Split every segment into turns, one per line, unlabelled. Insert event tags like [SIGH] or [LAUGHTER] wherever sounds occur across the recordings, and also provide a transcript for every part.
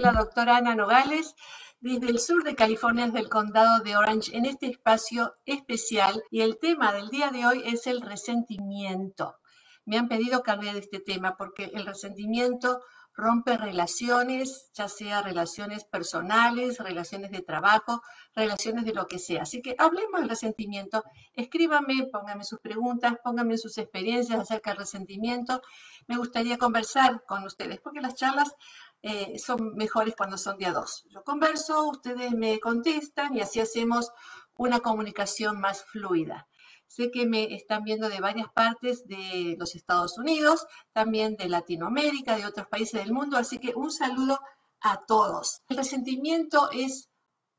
la doctora Ana Nogales desde el sur de California, desde el condado de Orange, en este espacio especial. Y el tema del día de hoy es el resentimiento. Me han pedido que hable de este tema porque el resentimiento rompe relaciones, ya sea relaciones personales, relaciones de trabajo, relaciones de lo que sea. Así que hablemos del resentimiento, escríbanme, pónganme sus preguntas, pónganme sus experiencias acerca del resentimiento. Me gustaría conversar con ustedes, porque las charlas eh, son mejores cuando son de a dos. Yo converso, ustedes me contestan y así hacemos una comunicación más fluida. Sé que me están viendo de varias partes de los Estados Unidos, también de Latinoamérica, de otros países del mundo, así que un saludo a todos. El resentimiento es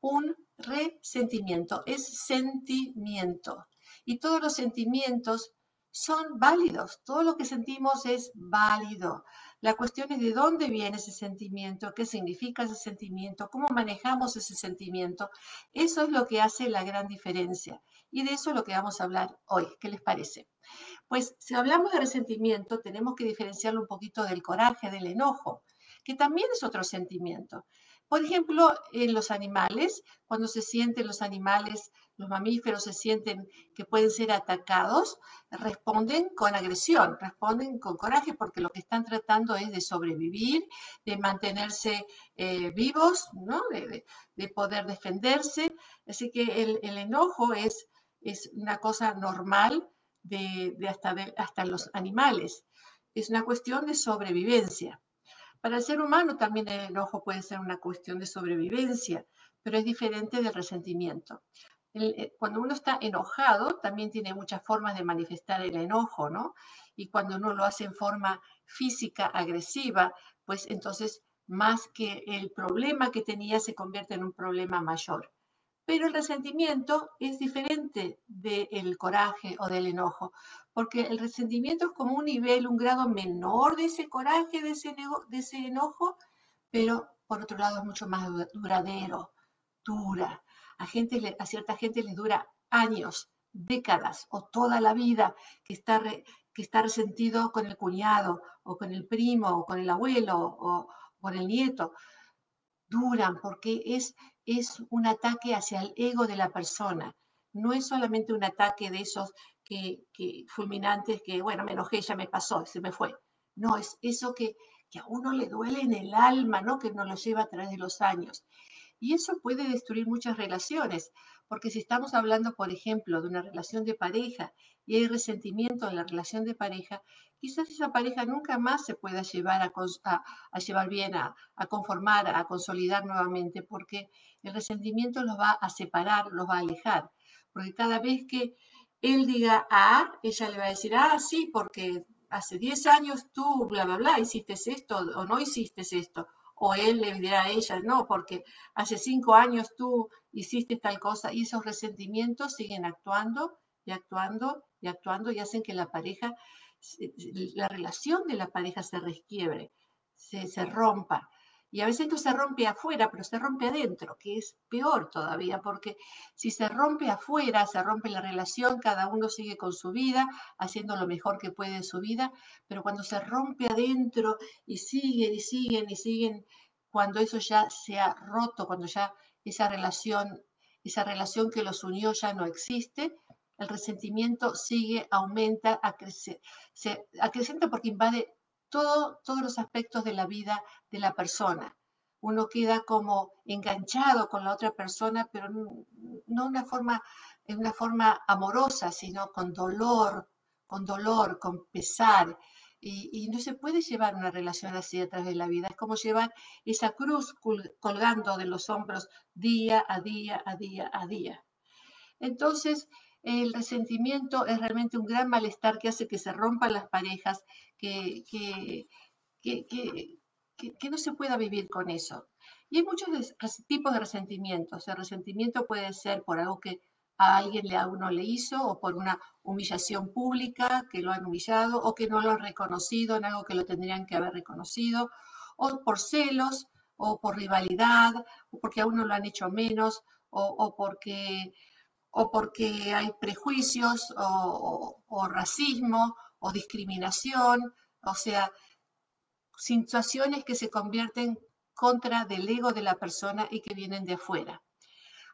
un resentimiento, es sentimiento. Y todos los sentimientos son válidos, todo lo que sentimos es válido. La cuestión es de dónde viene ese sentimiento, qué significa ese sentimiento, cómo manejamos ese sentimiento. Eso es lo que hace la gran diferencia. Y de eso es lo que vamos a hablar hoy. ¿Qué les parece? Pues si hablamos de resentimiento, tenemos que diferenciarlo un poquito del coraje, del enojo, que también es otro sentimiento. Por ejemplo, en los animales, cuando se sienten los animales los mamíferos se sienten que pueden ser atacados, responden con agresión, responden con coraje, porque lo que están tratando es de sobrevivir, de mantenerse eh, vivos, de, poder defenderse. Así que el, enojo es, es, una cosa normal de, hasta, hasta los animales. Es una cuestión de sobrevivencia. Para el ser humano también el enojo puede ser una cuestión de sobrevivencia, pero es diferente del resentimiento. Eh, cuando uno está enojado, también tiene muchas formas de manifestar el enojo, ¿no? Y cuando uno lo hace en forma física, agresiva, pues entonces más que el problema que tenía se convierte en un problema mayor. Pero el resentimiento es diferente del coraje o del enojo, porque el resentimiento es como un nivel, un grado menor de ese coraje, de ese, de ese enojo, pero por otro lado es mucho más duradero, dura, a, cierta gente les dura años, décadas o toda la vida que está, resentido con el cuñado o con el primo o con el abuelo o con el nieto. Duran porque es, un ataque hacia el ego de la persona. No es solamente un ataque de esos que, fulminantes que, bueno, me enojé, ya me pasó, se me fue. No, es eso que, a uno le duele en el alma, ¿no? Que no lo lleva a través de los años. Y eso puede destruir muchas relaciones, porque si estamos hablando, por ejemplo, de una relación de pareja y hay resentimiento en la relación de pareja, quizás esa pareja nunca más se pueda llevar a, llevar bien, a, a, conformar, a consolidar nuevamente, porque el resentimiento los va a separar, los va a alejar. Porque cada vez que él diga A, ella le va a decir, ah, sí, porque hace 10 años tú, bla, bla, bla, hiciste esto o no hiciste esto o él le dirá a ella, no, porque hace cinco años tú hiciste tal cosa y esos resentimientos siguen actuando y actuando y actuando y hacen que la pareja, la relación de la pareja se resquiebre, se, se rompa. Y a veces no se rompe afuera, pero se rompe adentro, que es peor todavía, porque si se rompe afuera, se rompe la relación, cada uno sigue con su vida, haciendo lo mejor que puede en su vida, pero cuando se rompe adentro y siguen y siguen y siguen, cuando eso ya se ha roto, cuando ya esa relación, esa relación que los unió ya no existe, el resentimiento sigue, aumenta, se acrecenta porque invade todos los aspectos de la vida de la persona. Uno queda como enganchado con la otra persona, pero no una forma, en una forma amorosa, sino con dolor, con dolor, con pesar. Y, no se puede llevar una relación así a través de la vida. Es como llevar esa cruz colgando de los hombros día a día, a día, a día. Entonces, el resentimiento es realmente un gran malestar que hace que se rompan las parejas, que, que, no se pueda vivir con eso. Y hay muchos tipos de resentimientos. El resentimiento puede ser por algo que a alguien le, a uno le hizo o por una humillación pública que lo han humillado o que no lo han reconocido en algo que lo tendrían que haber reconocido o por celos o por rivalidad o porque a uno lo han hecho menos o, o porque o porque hay prejuicios o, racismo o discriminación, o sea, situaciones que se convierten contra del ego de la persona y que vienen de afuera.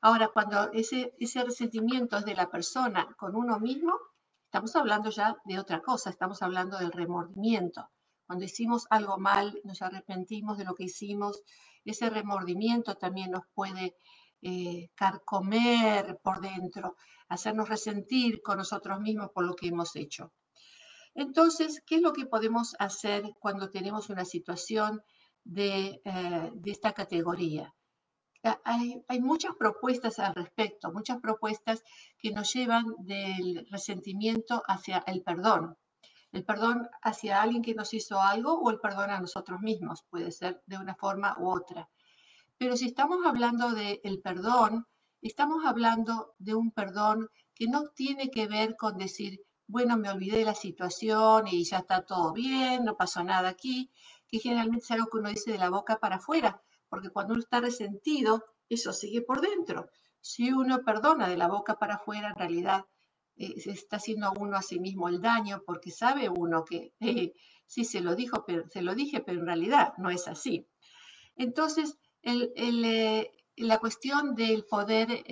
Ahora, cuando ese, ese resentimiento es de la persona con uno mismo, estamos hablando ya de otra cosa, estamos hablando del remordimiento. Cuando hicimos algo mal, nos arrepentimos de lo que hicimos, ese remordimiento también nos puede eh, carcomer por dentro, hacernos resentir con nosotros mismos por lo que hemos hecho. Entonces, ¿qué es lo que podemos hacer cuando tenemos una situación de, eh, esta categoría? Ah, hay, muchas propuestas al respecto, muchas propuestas que nos llevan del resentimiento hacia el perdón. El perdón hacia alguien que nos hizo algo o el perdón a nosotros mismos, puede ser de una forma u otra. Pero si estamos hablando del perdón, estamos hablando de un perdón que no tiene que ver con decir, bueno, me olvidé de la situación y ya está todo bien, no pasó nada aquí, que generalmente es algo que uno dice de la boca para afuera, porque cuando uno está resentido, eso sigue por dentro. Si uno perdona de la boca para afuera, en realidad eh, se está haciendo uno a sí mismo el daño, porque sabe uno que eh, sí se lo dijo, pero se lo dije, pero en realidad no es así. Entonces, eh, la cuestión del poder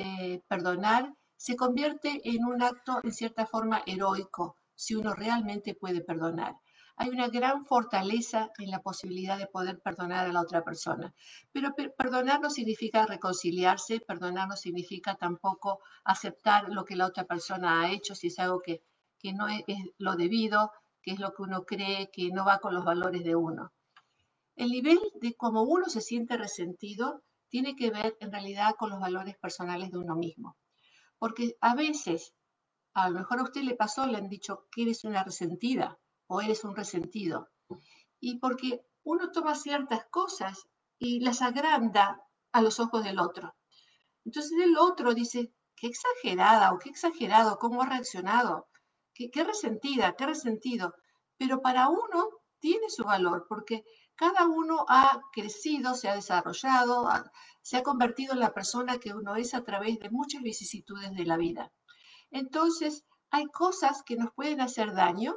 perdonar se convierte en un acto en cierta forma heroico si uno realmente puede perdonar. Hay una gran fortaleza en la posibilidad de poder perdonar a la otra persona. Pero perdonar no significa reconciliarse, perdonar no significa tampoco aceptar lo que la otra persona ha hecho si es algo que, no es, es lo debido, que es lo que uno cree, que no va con los valores de uno. El nivel de cómo uno se siente resentido tiene que ver en realidad con los valores personales de uno mismo. Porque a veces, a lo mejor a usted le pasó, le han dicho que eres una resentida o eres un resentido. Y porque uno toma ciertas cosas y las agranda a los ojos del otro. Entonces el otro dice, qué exagerada o qué exagerado, cómo ha reaccionado, qué, qué resentida, qué resentido. Pero para uno tiene su valor porque cada uno ha crecido, se ha desarrollado, se ha convertido en la persona que uno es a través de muchas vicisitudes de la vida. Entonces, hay cosas que nos pueden hacer daño,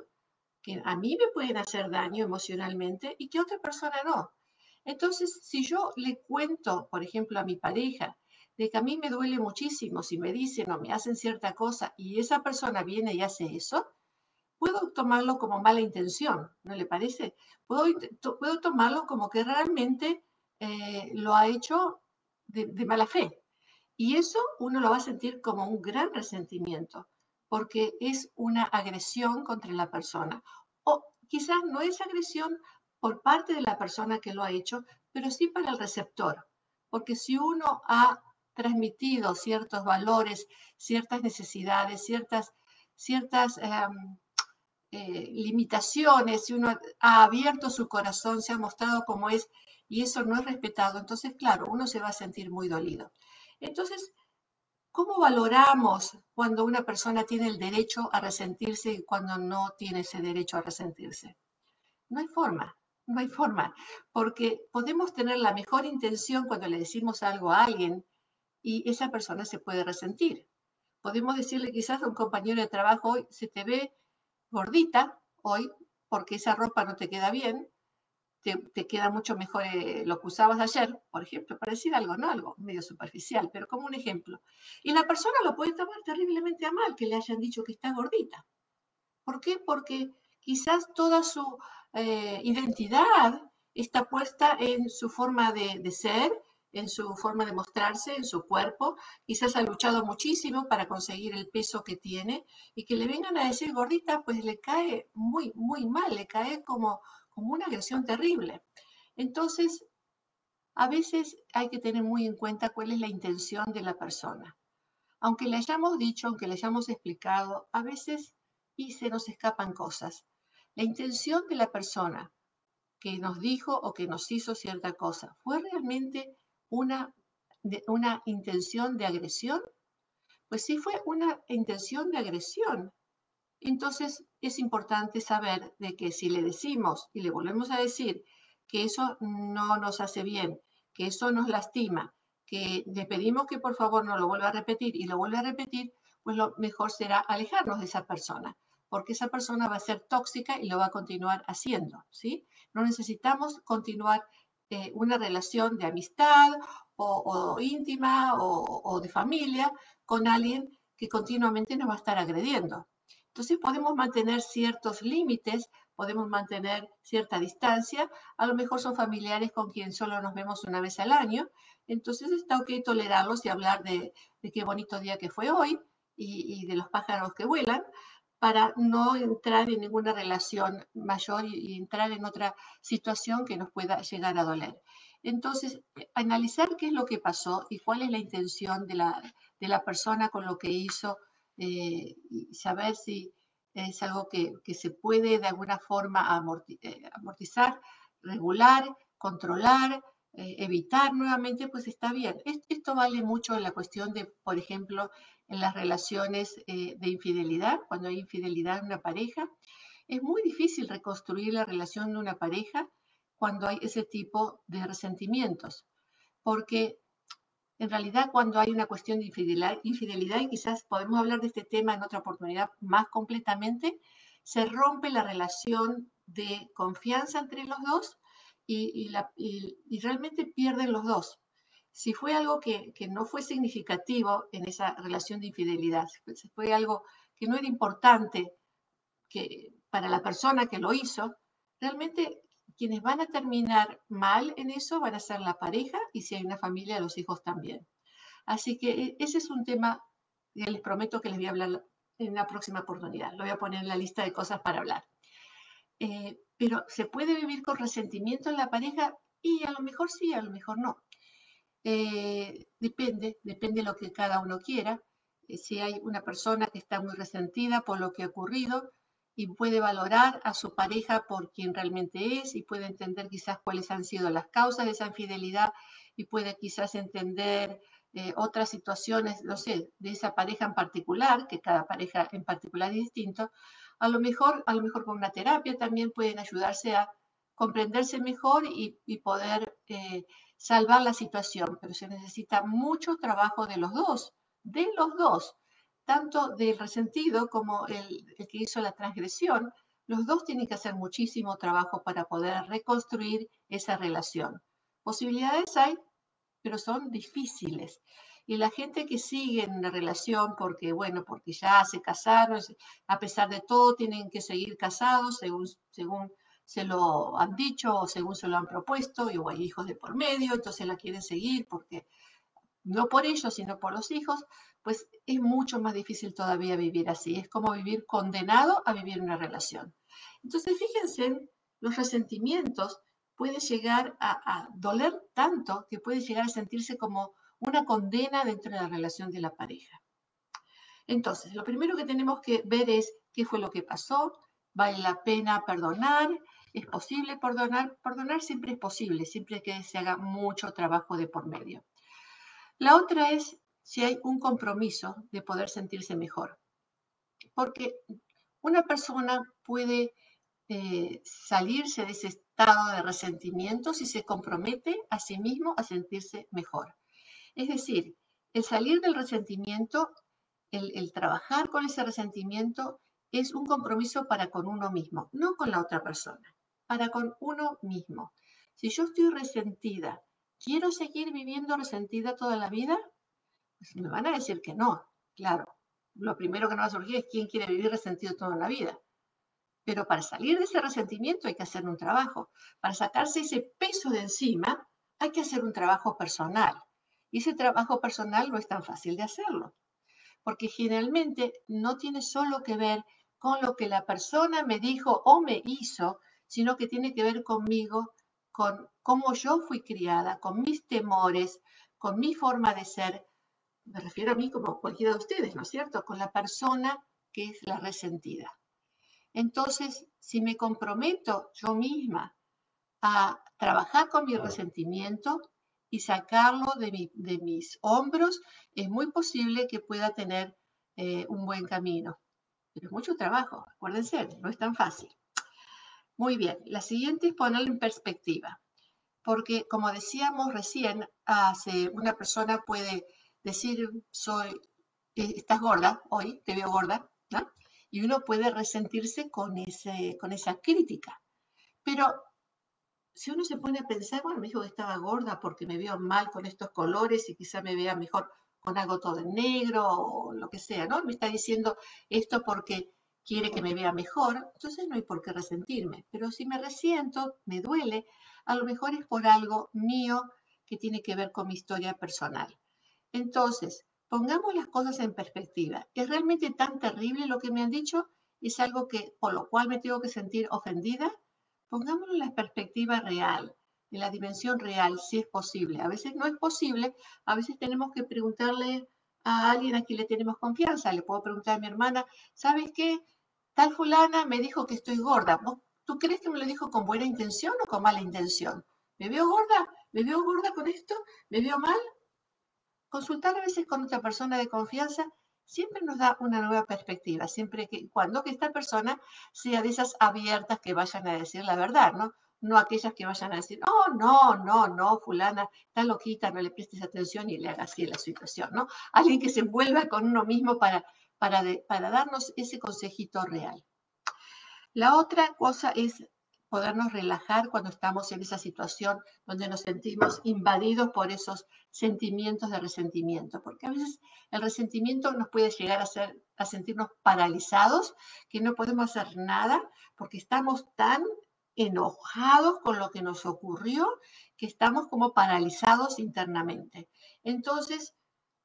que a mí me pueden hacer daño emocionalmente y que a otra persona no. Entonces, si yo le cuento, por ejemplo, a mi pareja, de que a mí me duele muchísimo si me dicen o me hacen cierta cosa y esa persona viene y hace eso, puedo tomarlo como mala intención, ¿no le parece? Puedo, puedo tomarlo como que realmente eh, lo ha hecho de, de mala fe. Y eso uno lo va a sentir como un gran resentimiento, porque es una agresión contra la persona. O quizás no es agresión por parte de la persona que lo ha hecho, pero sí para el receptor. Porque si uno ha transmitido ciertos valores, ciertas necesidades, ciertas, ciertas em, eh, limitaciones, si uno ha abierto su corazón, se ha mostrado como es y eso no es respetado, entonces, claro, uno se va a sentir muy dolido. Entonces, ¿cómo valoramos cuando una persona tiene el derecho a resentirse y cuando no tiene ese derecho a resentirse? No hay forma, no hay forma, porque podemos tener la mejor intención cuando le decimos algo a alguien y esa persona se puede resentir. Podemos decirle quizás a un compañero de trabajo, hoy se te ve gordita hoy porque esa ropa no te queda bien, te, queda mucho mejor eh, lo que usabas ayer, por ejemplo, para decir algo, no algo medio superficial, pero como un ejemplo. Y la persona lo puede tomar terriblemente a mal que le hayan dicho que está gordita. ¿Por qué? Porque quizás toda su eh, identidad está puesta en su forma de, de ser, en su forma de mostrarse, en su cuerpo. Quizás ha luchado muchísimo para conseguir el peso que tiene y que le vengan a decir gordita, pues le cae muy, muy mal, le cae como, como una agresión terrible. Entonces, a veces hay que tener muy en cuenta cuál es la intención de la persona. Aunque le hayamos dicho, aunque le hayamos explicado, a veces y se nos escapan cosas. La intención de la persona que nos dijo o que nos hizo cierta cosa, ¿fue realmente una, una intención de agresión? Pues sí fue una intención de agresión. Entonces es importante saber de que si le decimos y le volvemos a decir que eso no nos hace bien, que eso nos lastima, que le pedimos que por favor no lo vuelva a repetir y lo vuelve a repetir, pues lo mejor será alejarnos de esa persona, porque esa persona va a ser tóxica y lo va a continuar haciendo, ¿sí? No necesitamos continuar eh, una relación de amistad o, íntima o, de familia con alguien que continuamente nos va a estar agrediendo. Entonces podemos mantener ciertos límites, podemos mantener cierta distancia, a lo mejor son familiares con quien solo nos vemos una vez al año, entonces está ok tolerarlos y hablar de, qué bonito día que fue hoy y, de los pájaros que vuelan, para no entrar en ninguna relación mayor y, entrar en otra situación que nos pueda llegar a doler. Entonces, analizar qué es lo que pasó y cuál es la intención de la, de la persona con lo que hizo eh, y saber si es algo que, que, se puede de alguna forma eh, amortizar, regular, controlar, eh, evitar nuevamente, pues está bien. Esto vale mucho en la cuestión de, por ejemplo, en las relaciones de infidelidad, cuando hay infidelidad en una pareja. Es muy difícil reconstruir la relación de una pareja cuando hay ese tipo de resentimientos, porque en realidad cuando hay una cuestión de infidelidad, infidelidad, y quizás podemos hablar de este tema en otra oportunidad más completamente, se rompe la relación de confianza entre los dos y, realmente pierden los dos. Si fue algo que, no fue significativo en esa relación de infidelidad, si fue algo que no era importante que, para la persona que lo hizo, realmente quienes van a terminar mal en eso van a ser la pareja y si hay una familia, los hijos también. Así que e, ese es un tema que les prometo que les voy a hablar en la próxima oportunidad. Lo voy a poner en la lista de cosas para hablar. Eh, pero ¿se puede vivir con resentimiento en la pareja? Y a lo mejor sí, a lo mejor no. Eh, depende, depende de lo que cada uno quiera. Eh, si hay una persona que está muy resentida por lo que ha ocurrido, y puede valorar a su pareja por quien realmente es y puede entender quizás cuáles han sido las causas de esa infidelidad y puede quizás entender eh, otras situaciones, no sé, de esa pareja en particular, que cada pareja en particular es distinto, a lo mejor, a lo mejor con una terapia también pueden ayudarse a comprenderse mejor y, poder salvar la situación, pero se necesita mucho trabajo de los dos, de los dos tanto del resentido como el, que hizo la transgresión, los dos tienen que hacer muchísimo trabajo para poder reconstruir esa relación. Posibilidades hay, pero son difíciles. Y la gente que sigue en la relación porque, bueno, porque ya se casaron, a pesar de todo, tienen que seguir casados según, según se lo han dicho o según se lo han propuesto, y o hay hijos de por medio, entonces la quieren seguir porque no por ellos, sino por los hijos, pues es mucho más difícil todavía vivir así. Es como vivir condenado a vivir una relación. Entonces, fíjense, los resentimientos pueden llegar a, doler tanto que puede llegar a sentirse como una condena dentro de la relación de la pareja. Entonces, lo primero que tenemos que ver es qué fue lo que pasó, vale la pena perdonar, es posible perdonar, perdonar siempre es posible, siempre que se haga mucho trabajo de por medio. La otra es si hay un compromiso de poder sentirse mejor. Porque una persona puede eh, salirse de ese estado de resentimiento si se compromete a sí mismo a sentirse mejor. Es decir, el salir del resentimiento, el, el trabajar con ese resentimiento, es un compromiso para con uno mismo, no con la otra persona, para con uno mismo. Si yo estoy resentida ¿Quiero seguir viviendo resentida toda la vida? Pues me van a decir que no, claro. Lo primero que nos va a surgir es quién quiere vivir resentido toda la vida. Pero para salir de ese resentimiento hay que hacer un trabajo. Para sacarse ese peso de encima hay que hacer un trabajo personal. Y ese trabajo personal no es tan fácil de hacerlo. Porque generalmente no tiene solo que ver con lo que la persona me dijo o me hizo, sino que tiene que ver conmigo con cómo yo fui criada, con mis temores, con mi forma de ser. Me refiero a mí como cualquiera de ustedes, ¿no es cierto? Con la persona que es la resentida. Entonces, si me comprometo yo misma a trabajar con mi resentimiento y sacarlo de, mis hombros, es muy posible que pueda tener eh, un buen camino. Pero es mucho trabajo, acuérdense, no es tan fácil. Muy bien, la siguiente es ponerlo en perspectiva, porque como decíamos recién, hace, una persona puede decir, soy, eh, estás gorda hoy, te veo gorda, ¿no? Y uno puede resentirse con, ese, con esa crítica. Pero si uno se pone a pensar, bueno, me dijo que estaba gorda porque me veo mal con estos colores y quizá me vea mejor con algo todo en negro o lo que sea, ¿no? Me está diciendo esto porque quiere que me vea mejor, entonces no hay por qué resentirme. Pero si me resiento, me duele, a lo mejor es por algo mío que tiene que ver con mi historia personal. Entonces, pongamos las cosas en perspectiva. ¿Es realmente tan terrible lo que me han dicho? ¿Es algo que por lo cual me tengo que sentir ofendida? Pongámoslo en la perspectiva real, en la dimensión real, si es posible. A veces no es posible, a veces tenemos que preguntarle a alguien a quien le tenemos confianza. Le puedo preguntar a mi hermana, ¿sabes qué? Tal fulana me dijo que estoy gorda. ¿Tú crees que me lo dijo con buena intención o con mala intención? ¿Me veo gorda? ¿Me veo gorda con esto? ¿Me veo mal? Consultar a veces con otra persona de confianza siempre nos da una nueva perspectiva, siempre que cuando que esta persona sea de esas abiertas que vayan a decir la verdad, ¿no? No aquellas que vayan a decir, oh, no, no, no, fulana, está loquita, no le prestes atención y le haga así la situación, ¿no? Alguien que se envuelva con uno mismo para, para, para darnos ese consejito real. La otra cosa es podernos relajar cuando estamos en esa situación donde nos sentimos invadidos por esos sentimientos de resentimiento, porque a veces el resentimiento nos puede llegar a, hacer, a sentirnos paralizados, que no podemos hacer nada, porque estamos tan enojados con lo que nos ocurrió que estamos como paralizados internamente. Entonces,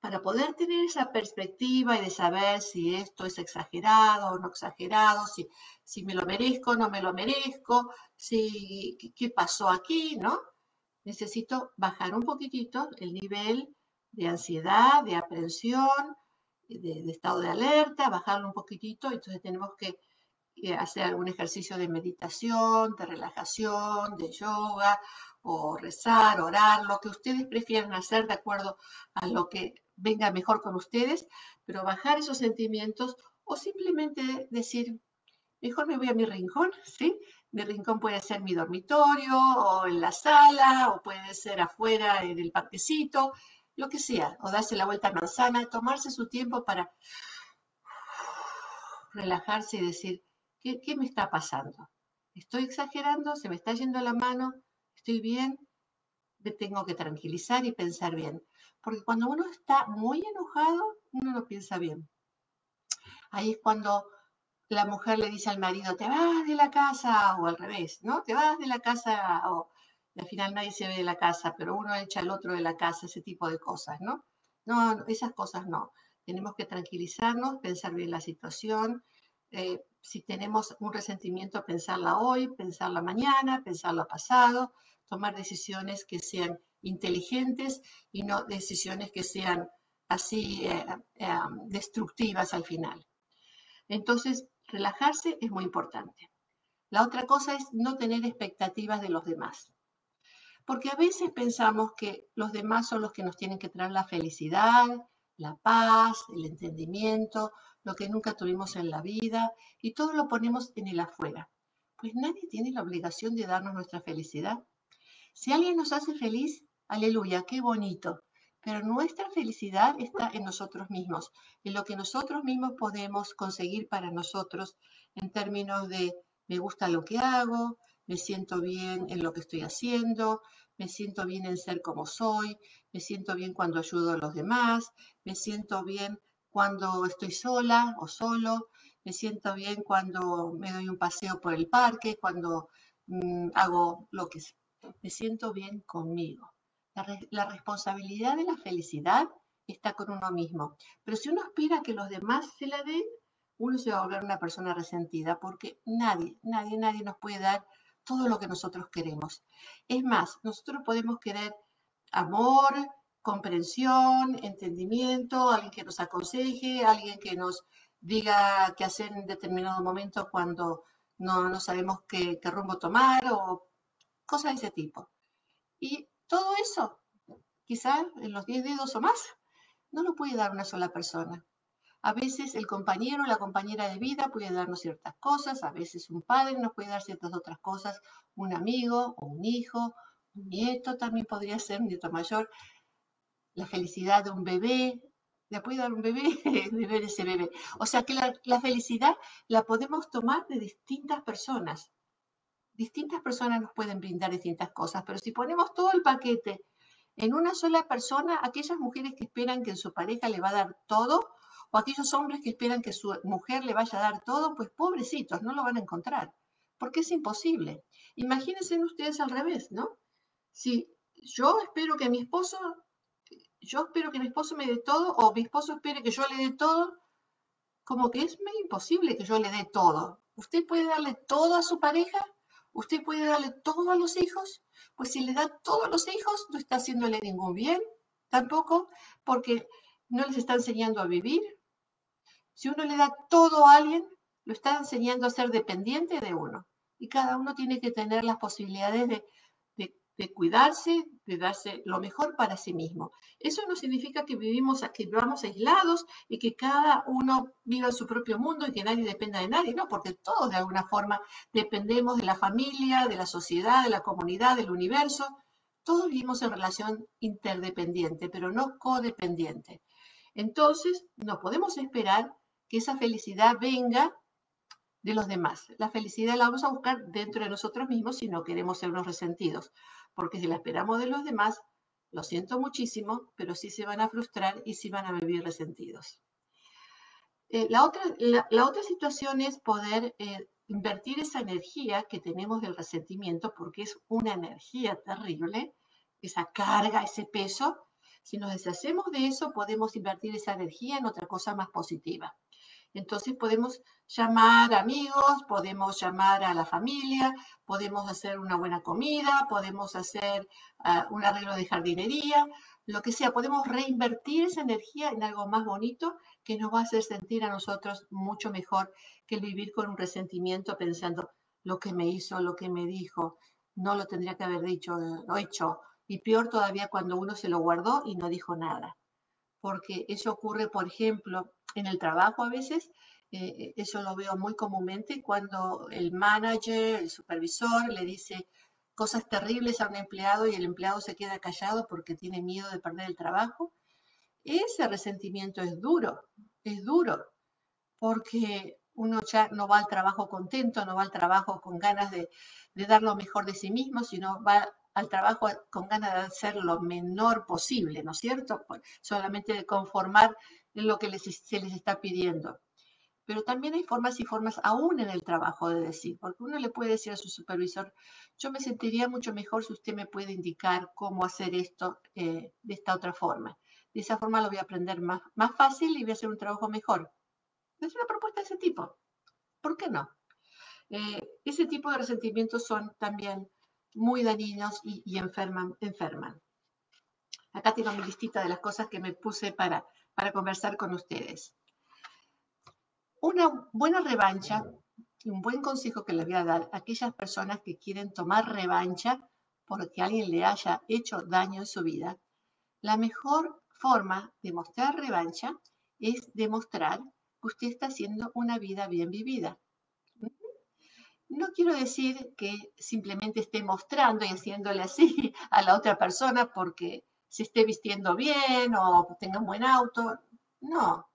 para poder tener esa perspectiva y de saber si esto es exagerado o no exagerado, si, si me lo merezco o no me lo merezco, si, qué pasó aquí, ¿no? Necesito bajar un poquitito el nivel de ansiedad, de aprensión, de, de estado de alerta, bajarlo un poquitito, entonces tenemos que hacer algún ejercicio de meditación, de relajación, de yoga, o rezar, orar, lo que ustedes prefieran hacer de acuerdo a lo que venga mejor con ustedes, pero bajar esos sentimientos o simplemente decir, mejor me voy a mi rincón, ¿sí? Mi rincón puede ser mi dormitorio o en la sala o puede ser afuera en el parquecito, lo que sea, o darse la vuelta a manzana, tomarse su tiempo para relajarse y decir, ¿qué, me está pasando? ¿Estoy exagerando? ¿Se me está yendo la mano? ¿Estoy bien? Me tengo que tranquilizar y pensar bien. Porque cuando uno está muy enojado, uno no piensa bien. Ahí es cuando la mujer le dice al marido, te vas de la casa, o al revés, ¿no? Te vas de la casa, o al final nadie se ve de la casa, pero uno echa al otro de la casa, ese tipo de cosas, ¿no? No, esas cosas no. Tenemos que tranquilizarnos, pensar bien la situación. Eh, si tenemos un resentimiento, pensarla hoy, pensarla mañana, pensarla pasado, tomar decisiones que sean inteligentes y no decisiones que sean así eh, eh, destructivas al final. Entonces, relajarse es muy importante. La otra cosa es no tener expectativas de los demás. Porque a veces pensamos que los demás son los que nos tienen que traer la felicidad, la paz, el entendimiento, lo que nunca tuvimos en la vida, y todo lo ponemos en el afuera. Pues nadie tiene la obligación de darnos nuestra felicidad. Si alguien nos hace feliz, Aleluya, qué bonito. Pero nuestra felicidad está en nosotros mismos, en lo que nosotros mismos podemos conseguir para nosotros en términos de me gusta lo que hago, me siento bien en lo que estoy haciendo, me siento bien en ser como soy, me siento bien cuando ayudo a los demás, me siento bien cuando estoy sola o solo, me siento bien cuando me doy un paseo por el parque, cuando mm, hago lo que me siento bien conmigo. La, responsabilidad de la felicidad está con uno mismo. Pero si uno aspira a que los demás se la den, uno se va a volver una persona resentida porque nadie, nadie, nadie nos puede dar todo lo que nosotros queremos. Es más, nosotros podemos querer amor, comprensión, entendimiento, alguien que nos aconseje, alguien que nos diga qué hacer en determinado momento cuando no, no sabemos qué, qué rumbo tomar o cosas de ese tipo. Y todo eso, quizás en los 10 dedos o más, no lo puede dar una sola persona. A veces el compañero la compañera de vida puede darnos ciertas cosas, a veces un padre nos puede dar ciertas otras cosas, un amigo o un hijo, un nieto también podría ser, un nieto mayor, la felicidad de un bebé, le puede dar un bebé, [LAUGHS] ver ese bebé. O sea que la, la felicidad la podemos tomar de distintas personas. distintas personas nos pueden brindar distintas cosas, pero si ponemos todo el paquete en una sola persona, aquellas mujeres que esperan que su pareja le va a dar todo, o aquellos hombres que esperan que su mujer le vaya a dar todo, pues pobrecitos, no lo van a encontrar, porque es imposible. Imagínense ustedes al revés, ¿no? Si yo espero que mi esposo, yo espero que mi esposo me dé todo, o mi esposo espere que yo le dé todo, como que es medio imposible que yo le dé todo. ¿Usted puede darle todo a su pareja? ¿Usted puede darle todo a los hijos? Pues si le da todo a los hijos, no está haciéndole ningún bien, tampoco, porque no les está enseñando a vivir. Si uno le da todo a alguien, lo está enseñando a ser dependiente de uno. Y cada uno tiene que tener las posibilidades de de cuidarse, de darse lo mejor para sí mismo. Eso no significa que vivimos, que vivamos aislados y que cada uno viva su propio mundo y que nadie dependa de nadie, no, porque todos de alguna forma dependemos de la familia, de la sociedad, de la comunidad, del universo. Todos vivimos en relación interdependiente, pero no codependiente. Entonces, no podemos esperar que esa felicidad venga de los demás. La felicidad la vamos a buscar dentro de nosotros mismos si no queremos ser unos resentidos porque si la esperamos de los demás, lo siento muchísimo, pero sí se van a frustrar y sí van a vivir resentidos. Eh, la, otra, situación es poder eh, invertir esa energía que tenemos del resentimiento, porque es una energía terrible, esa carga, ese peso. Si nos deshacemos de eso, podemos invertir esa energía en otra cosa más positiva. Entonces podemos llamar amigos, podemos llamar a la familia, podemos hacer una buena comida, podemos hacer ah, un arreglo de jardinería, lo que sea, podemos reinvertir esa energía en algo más bonito que nos va a hacer sentir a nosotros mucho mejor que el vivir con un resentimiento pensando lo que me hizo, lo que me dijo, no lo tendría que haber dicho, lo hecho. Y peor todavía cuando uno se lo guardó y no dijo nada. Porque eso ocurre, por ejemplo, en el trabajo a veces, eh, eso lo veo muy comúnmente cuando el manager, el supervisor le dice cosas terribles a un empleado y el empleado se queda callado porque tiene miedo de perder el trabajo. Ese resentimiento es duro, es duro, porque uno ya no va al trabajo contento, no va al trabajo con ganas de, dar lo mejor de sí mismo, sino va al trabajo con ganas de hacer lo menor posible, ¿no es cierto? Solamente de conformar lo que se les está pidiendo. Pero también hay formas y formas aún en el trabajo de decir, porque uno le puede decir a su supervisor, yo me sentiría mucho mejor si usted me puede indicar cómo hacer esto eh, de esta otra forma. De esa forma lo voy a aprender más, más fácil y voy a hacer un trabajo mejor. Es una propuesta de ese tipo. ¿Por qué no? Eh, ese tipo de resentimientos son también muy dañinos y, y enferman, enferman. Acá tengo mi listita de las cosas que me puse para para conversar con ustedes. Una buena revancha y un buen consejo que les voy a dar a aquellas personas que quieren tomar revancha porque alguien le haya hecho daño en su vida, la mejor forma de mostrar revancha es demostrar que usted está haciendo una vida bien vivida. No quiero decir que simplemente esté mostrando y haciéndole así [LAUGHS] a la otra persona porque se esté vistiendo bien o tenga un buen auto. No,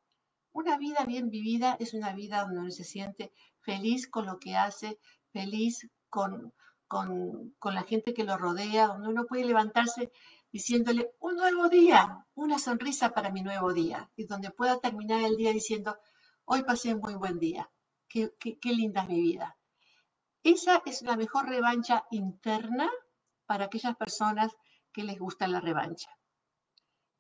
una vida bien vivida es una vida donde uno se siente feliz con lo que hace, feliz con, con, con, la gente que lo rodea, donde uno puede levantarse diciéndole un nuevo día, una sonrisa para mi nuevo día, y donde pueda terminar el día diciendo, hoy pasé un muy buen día, qué, qué, qué linda es mi vida. Esa es la mejor revancha interna para aquellas personas que les gusta la revancha.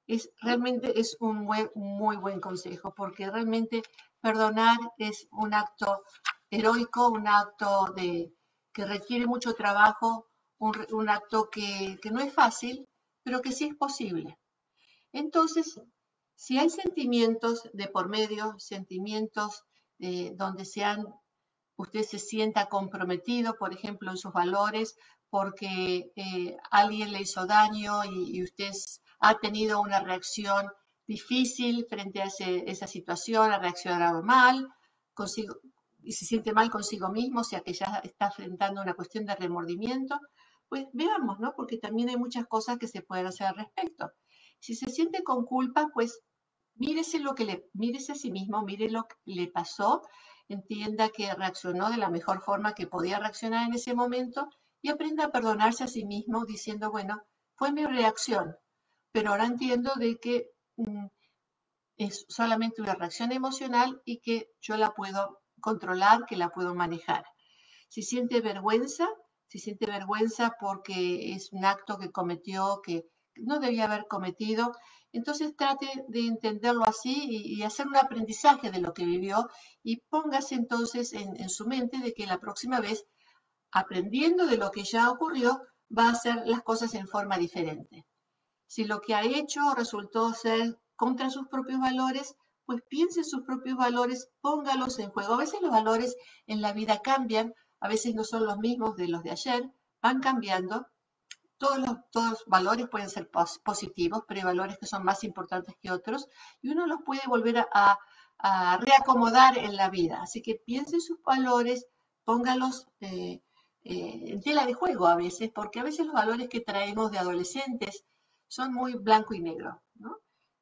Es, realmente es un muy, buen consejo, porque realmente perdonar es un acto heroico, un acto de, que requiere mucho trabajo, un, acto que, no es fácil, pero que sí es posible. Entonces, si hay sentimientos de por medio, sentimientos eh, donde sean, usted se sienta comprometido, por ejemplo, en sus valores, porque eh, alguien le hizo daño y, usted ha tenido una reacción difícil frente a esa situación, ha reaccionado mal consigo, y se siente mal consigo mismo, o sea que ya está enfrentando una cuestión de remordimiento, pues veamos, ¿no? Porque también hay muchas cosas que se pueden hacer al respecto. Si se siente con culpa, pues mírese lo que le, mírese a sí mismo, mire lo que le pasó entienda que reaccionó de la mejor forma que podía reaccionar en ese momento y aprenda a perdonarse a sí mismo diciendo, bueno, fue mi reacción, pero ahora entiendo de que mm, es solamente una reacción emocional y que yo la puedo controlar, que la puedo manejar. Si siente vergüenza, si siente vergüenza porque es un acto que cometió que no debía haber cometido, entonces trate de entenderlo así y, hacer un aprendizaje de lo que vivió y póngase entonces en, su mente de que la próxima vez, aprendiendo de lo que ya ocurrió, va a hacer las cosas en forma diferente. Si lo que ha hecho resultó ser contra sus propios valores, pues piense en sus propios valores, póngalos en juego. A veces los valores en la vida cambian, a veces no son los mismos de los de ayer, van cambiando todos los, todos valores pueden ser positivos, pero hay valores que son más importantes que otros y uno los puede volver a, reacomodar en la vida. Así que piense en sus valores, póngalos eh, eh, en tela de juego a veces, porque a veces los valores que traemos de adolescentes son muy blanco y negro,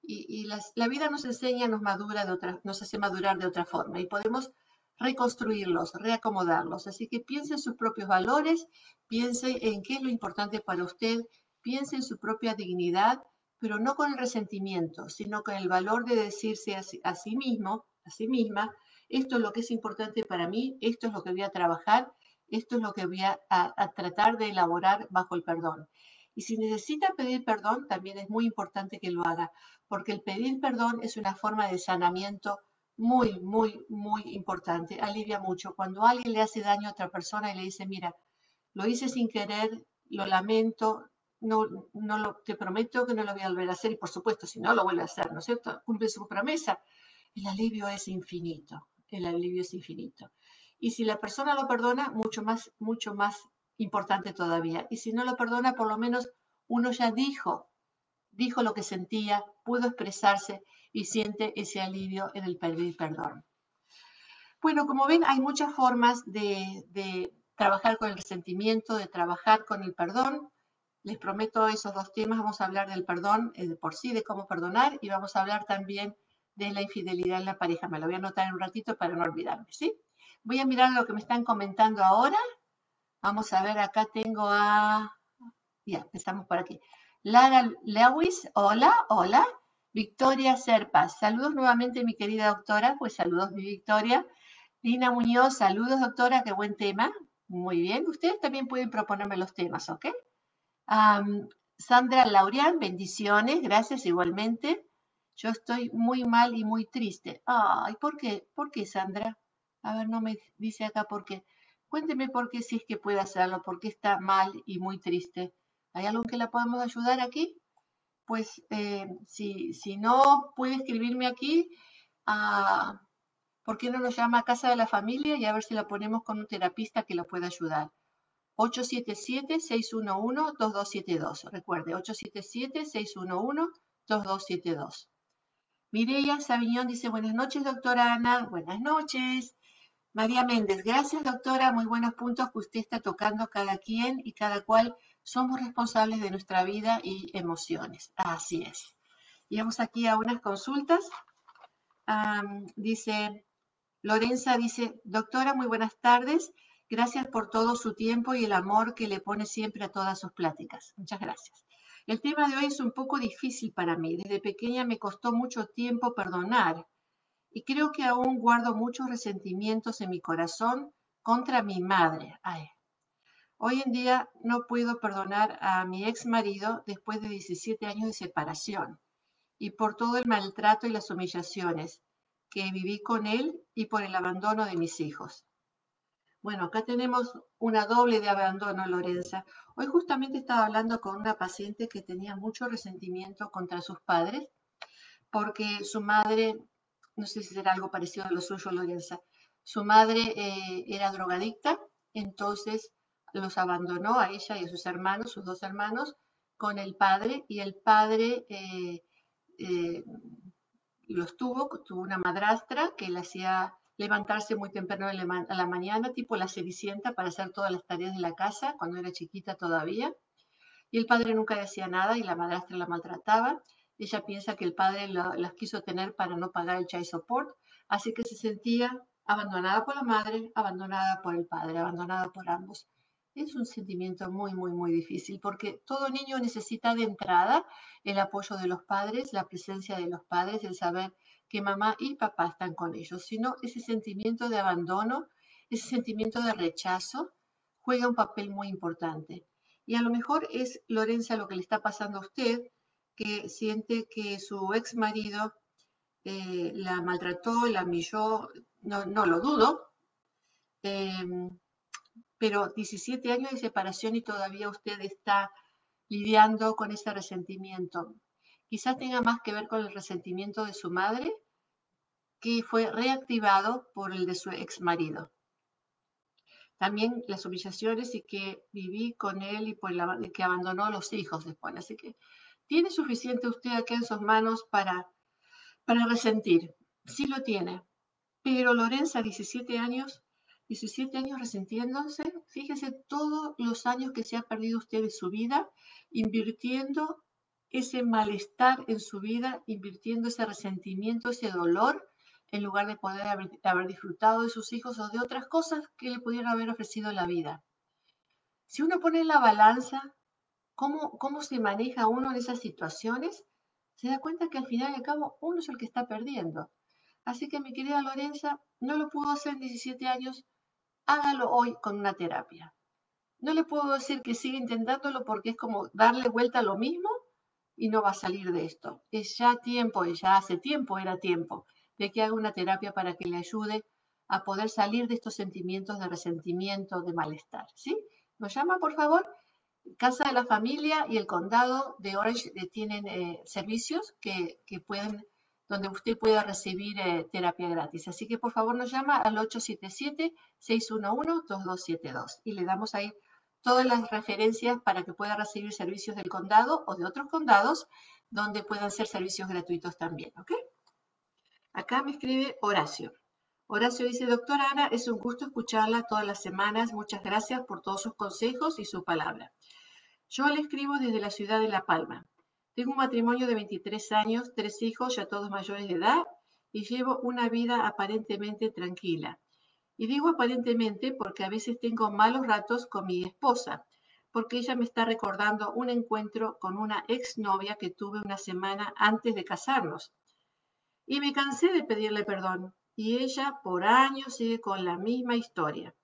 Y, la vida nos enseña, nos madura de otra, nos hace madurar de otra forma y podemos reconstruirlos, reacomodarlos. Así que piense en sus propios valores, piense en qué es lo importante para usted, piense en su propia dignidad, pero no con el resentimiento, sino con el valor de decirse a sí, mismo, a sí misma, esto es lo que es importante para mí, esto es lo que voy a trabajar, esto es lo que voy a, a tratar de elaborar bajo el perdón. Y si necesita pedir perdón, también es muy importante que lo haga, porque el pedir perdón es una forma de sanamiento muy, muy, muy importante, alivia mucho. Cuando alguien le hace daño a otra persona y le dice, mira, lo hice sin querer, lo lamento, no, no lo, te prometo que no lo voy a volver a hacer y por supuesto, si no lo vuelve a hacer, ¿no es cierto? Cumple su promesa. El alivio es infinito, el alivio es infinito. Y si la persona lo perdona, mucho más, mucho más importante todavía. Y si no lo perdona, por lo menos uno ya dijo, dijo lo que sentía, pudo expresarse y siente ese alivio en el pedir perdón. Bueno, como ven, hay muchas formas de, trabajar con el resentimiento, de trabajar con el perdón. Les prometo esos dos temas. Vamos a hablar del perdón eh, por sí, de cómo perdonar, y vamos a hablar también de la infidelidad en la pareja. Me lo voy a anotar en un ratito para no olvidarme, ¿sí? Voy a mirar lo que me están comentando ahora. Vamos a ver, acá tengo a... Ya, empezamos por aquí. Lara Lewis, hola, hola. Victoria Serpas, saludos nuevamente mi querida doctora, pues saludos mi Victoria. Lina Muñoz, saludos doctora, qué buen tema. Muy bien, ustedes también pueden proponerme los temas, ¿ok? Sandra Laurian, bendiciones, gracias igualmente. Yo estoy muy mal y muy triste. Ay, ¿por qué? ¿Por qué, Sandra? A ver, no me dice acá por qué. Cuénteme por qué si es que puede hacerlo, por qué está mal y muy triste. ¿Hay algo que la podamos ayudar aquí? Pues eh, si, no puede escribirme aquí, ah, ¿por qué no nos llama a Casa de la Familia y a ver si la ponemos con un terapista que lo pueda ayudar? 877-611-2272. Recuerde, 877-611-2272. Mireya Sabiñón dice, buenas noches, doctora Ana. Buenas noches. María Méndez, gracias, doctora. Muy buenos puntos que usted está tocando cada quien y cada cual somos responsables de nuestra vida y emociones. Así es. Y vamos aquí a unas consultas. dice, Lorenza dice, doctora, muy buenas tardes. Gracias por todo su tiempo y el amor que le pone siempre a todas sus pláticas. Muchas gracias. El tema de hoy es un poco difícil para mí. Desde pequeña me costó mucho tiempo perdonar y creo que aún guardo muchos resentimientos en mi corazón contra mi madre. Ay, Hoy en día no puedo perdonar a mi ex marido después de 17 años de separación y por todo el maltrato y las humillaciones que viví con él y por el abandono de mis hijos. Bueno, acá tenemos una doble de abandono, Lorenza. Hoy justamente estaba hablando con una paciente que tenía mucho resentimiento contra sus padres porque su madre, no sé si será algo parecido a lo suyo, Lorenza, su madre eh, era drogadicta, entonces los abandonó a ella y a sus hermanos, sus dos hermanos, con el padre y el padre eh, eh, los tuvo, tuvo una madrastra que le hacía levantarse muy temprano a la mañana, tipo la cenicienta, para hacer todas las tareas de la casa, cuando era chiquita todavía. Y el padre nunca decía nada y la madrastra la maltrataba. Ella piensa que el padre las quiso tener para no pagar el child support, así que se sentía abandonada por la madre, abandonada por el padre, abandonada por ambos. Es un sentimiento muy, muy, muy difícil porque todo niño necesita de entrada el apoyo de los padres, la presencia de los padres, el saber que mamá y papá están con ellos. Si no, ese sentimiento de abandono, ese sentimiento de rechazo juega un papel muy importante. Y a lo mejor es, Lorenza, lo que le está pasando a usted, que siente que su ex marido eh, la maltrató, la humilló, no, no lo dudo, em, pero 17 años de separación y todavía usted está lidiando con ese resentimiento. Quizás tenga más que ver con el resentimiento de su madre, que fue reactivado por el de su ex marido. También las humillaciones y que viví con él y por la, que abandonó a los hijos después. Así que tiene suficiente usted aquí en sus manos para, para resentir. Sí lo tiene. Pero Lorenza, 17 años, 17 años resentiéndose, fíjese todos los años que se ha perdido usted de su vida, invirtiendo ese malestar en su vida, invirtiendo ese resentimiento, ese dolor, en lugar de poder haber, disfrutado de sus hijos o de otras cosas que le pudieran haber ofrecido la vida. Si uno pone en la balanza cómo, cómo se maneja uno en esas situaciones, se da cuenta que al final y al cabo uno es el que está perdiendo. Así que mi querida Lorenza, no lo pudo hacer en 17 años, hágalo hoy con una terapia. No le puedo decir que siga intentándolo porque es como darle vuelta a lo mismo y no va a salir de esto. Es ya tiempo, ya hace tiempo era tiempo de que haga una terapia para que le ayude a poder salir de estos sentimientos de resentimiento, de malestar. ¿Sí? Nos llama, por favor. Casa de la Familia y el Condado de Orange tienen eh, servicios que, que pueden donde usted pueda recibir eh, terapia gratis. Así que por favor nos llama al 877-611-2272 y le damos ahí todas las referencias para que pueda recibir servicios del condado o de otros condados donde puedan ser servicios gratuitos también. ¿ok? Acá me escribe Horacio. Horacio dice, doctora Ana, es un gusto escucharla todas las semanas. Muchas gracias por todos sus consejos y su palabra. Yo le escribo desde la ciudad de La Palma. Tengo un matrimonio de 23 años, tres hijos, ya todos mayores de edad, y llevo una vida aparentemente tranquila. Y digo aparentemente porque a veces tengo malos ratos con mi esposa, porque ella me está recordando un encuentro con una exnovia que tuve una semana antes de casarnos. Y me cansé de pedirle perdón, y ella por años sigue con la misma historia.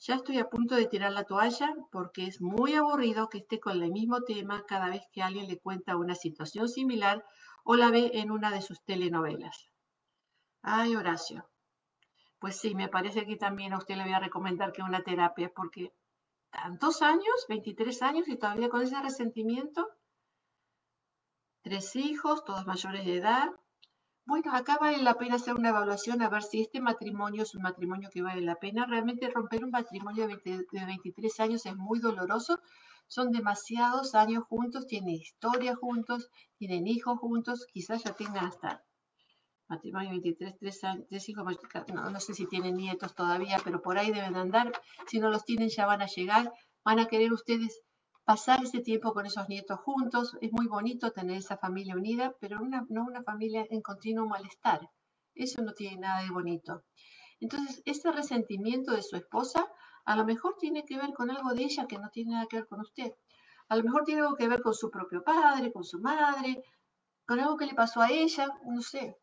Ya estoy a punto de tirar la toalla porque es muy aburrido que esté con el mismo tema cada vez que alguien le cuenta una situación similar o la ve en una de sus telenovelas. Ay, Horacio. Pues sí, me parece que también a usted le voy a recomendar que una terapia porque tantos años, 23 años y todavía con ese resentimiento. Tres hijos, todos mayores de edad, bueno, acá vale la pena hacer una evaluación a ver si este matrimonio es un matrimonio que vale la pena. Realmente romper un matrimonio de, 23 años es muy doloroso. Son demasiados años juntos, tienen historia juntos, tienen hijos juntos, quizás ya tengan hasta matrimonio 23, 3, años, 3 hijos, no, no sé si tienen nietos todavía, pero por ahí deben andar. Si no los tienen ya van a llegar. Van a querer ustedes pasar ese tiempo con esos nietos juntos. Es muy bonito tener esa familia unida, pero no una familia en continuo malestar. Eso no tiene nada de bonito. Entonces, ese resentimiento de su esposa a lo mejor tiene que ver con algo de ella que no tiene nada que ver con usted. A lo mejor tiene algo que ver con su propio padre, con su madre, con algo que le pasó a ella, no sé.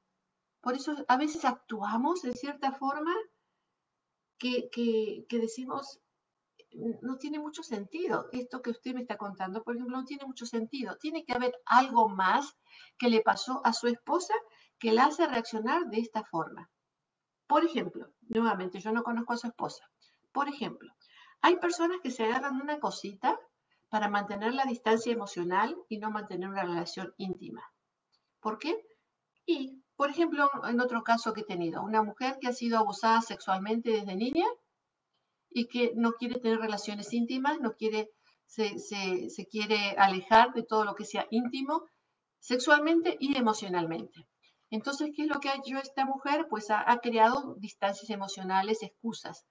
Por eso a veces actuamos de cierta forma que, que decimos, no tiene mucho sentido. Esto que usted me está contando, por ejemplo, no tiene mucho sentido. Tiene que haber algo más que le pasó a su esposa que la hace reaccionar de esta forma. Por ejemplo, nuevamente, yo no conozco a su esposa. Por ejemplo, hay personas que se agarran una cosita para mantener la distancia emocional y no mantener una relación íntima. ¿Por qué? Y, por ejemplo, en otro caso que he tenido, una mujer que ha sido abusada sexualmente desde niña y que no quiere tener relaciones íntimas, no quiere, se, se, quiere alejar de todo lo que sea íntimo sexualmente y emocionalmente. Entonces, ¿qué es lo que ha hecho esta mujer? Pues ha, creado distancias emocionales, excusas.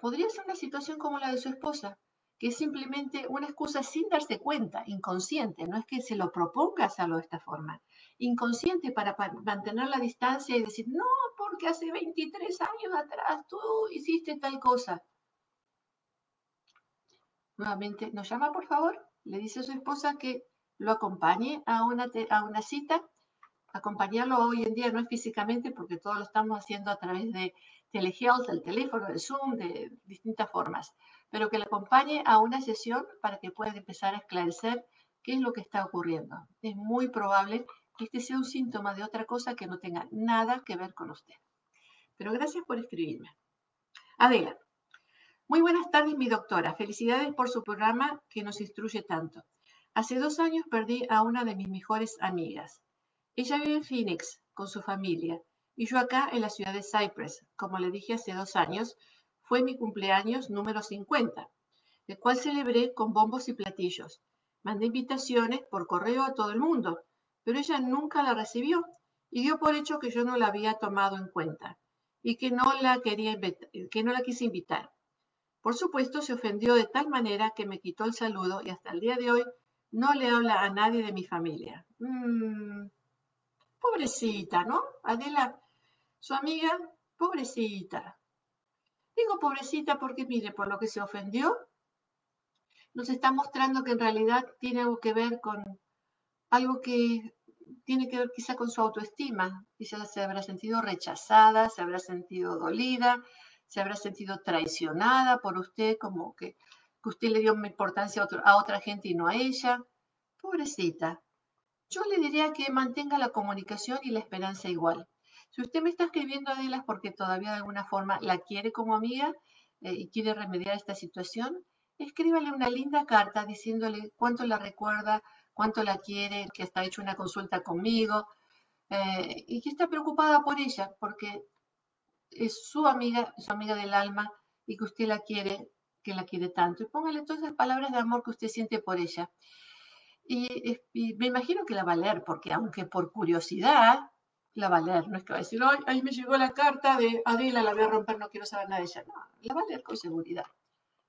Podría ser una situación como la de su esposa, que es simplemente una excusa sin darse cuenta, inconsciente, no es que se lo proponga hacerlo de esta forma, inconsciente para, mantener la distancia y decir, no, porque hace 23 años atrás tú hiciste tal cosa. Nuevamente, ¿nos llama por favor? Le dice a su esposa que lo acompañe a una, a una cita. Acompañarlo hoy en día no es físicamente porque todo lo estamos haciendo a través de telehealth, del teléfono, del Zoom, de distintas formas pero que le acompañe a una sesión para que pueda empezar a esclarecer qué es lo que está ocurriendo. Es muy probable este sea un síntoma de otra cosa que no tenga nada que ver con usted. Pero gracias por escribirme. Adela, muy buenas tardes, mi doctora. Felicidades por su programa que nos instruye tanto. Hace dos años perdí a una de mis mejores amigas. Ella vive en Phoenix con su familia y yo acá en la ciudad de Cypress. Como le dije hace dos años, fue mi cumpleaños número 50, el cual celebré con bombos y platillos. Mandé invitaciones por correo a todo el mundo, pero ella nunca la recibió y dio por hecho que yo no la había tomado en cuenta y que no la quería que no la quise invitar. Por supuesto, se ofendió de tal manera que me quitó el saludo y hasta el día de hoy no le habla a nadie de mi familia. Mm, pobrecita, ¿no? Adela, su amiga, pobrecita. Digo pobrecita porque, mire, por lo que se ofendió, nos está mostrando que en realidad tiene algo que ver con algo que tiene que ver quizá con su autoestima. Quizá se habrá sentido rechazada, se habrá sentido dolida, se habrá sentido traicionada por usted, como que, usted le dio importancia a, a otra gente y no a ella. Pobrecita. Yo le diría que mantenga la comunicación y la esperanza igual. Si usted me está escribiendo, Adela, es porque todavía de alguna forma la quiere como amiga eh, y quiere remediar esta situación, escríbale una linda carta diciéndole cuánto la recuerda, cuánto la quiere, que está hecho una consulta conmigo eh, y que está preocupada por ella, porque es su amiga, su amiga del alma y que usted la quiere, que la quiere tanto. Y póngale todas esas palabras de amor que usted siente por ella. Y, y me imagino que la va a leer, porque aunque por curiosidad, la va a leer. No es que va a decir, Ay, ahí me llegó la carta de Adela, la voy a romper, no quiero saber nada de ella. No, la va a leer con seguridad.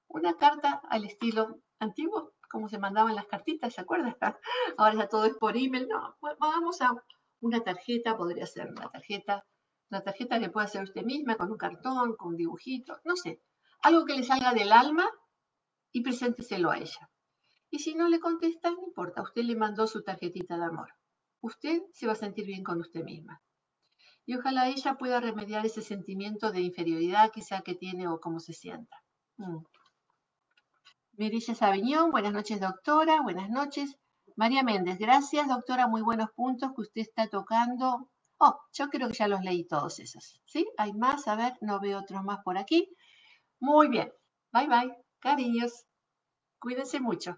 Una carta al estilo antiguo, como se mandaban las cartitas, ¿se acuerdan? [LAUGHS] Ahora ya todo es por email. No, vamos a una tarjeta, podría ser una tarjeta, una tarjeta que pueda ser usted misma, con un cartón, con un dibujito, no sé. Algo que le salga del alma y presénteselo a ella. Y si no le contesta, no importa, usted le mandó su tarjetita de amor usted se va a sentir bien con usted misma. Y ojalá ella pueda remediar ese sentimiento de inferioridad quizá que tiene o cómo se sienta. Mm. Mirilla Sabiñón, buenas noches doctora, buenas noches. María Méndez, gracias doctora, muy buenos puntos que usted está tocando. Oh, yo creo que ya los leí todos esos. ¿Sí? Hay más, a ver, no veo otros más por aquí. Muy bien. Bye bye. Cariños. Cuídense mucho.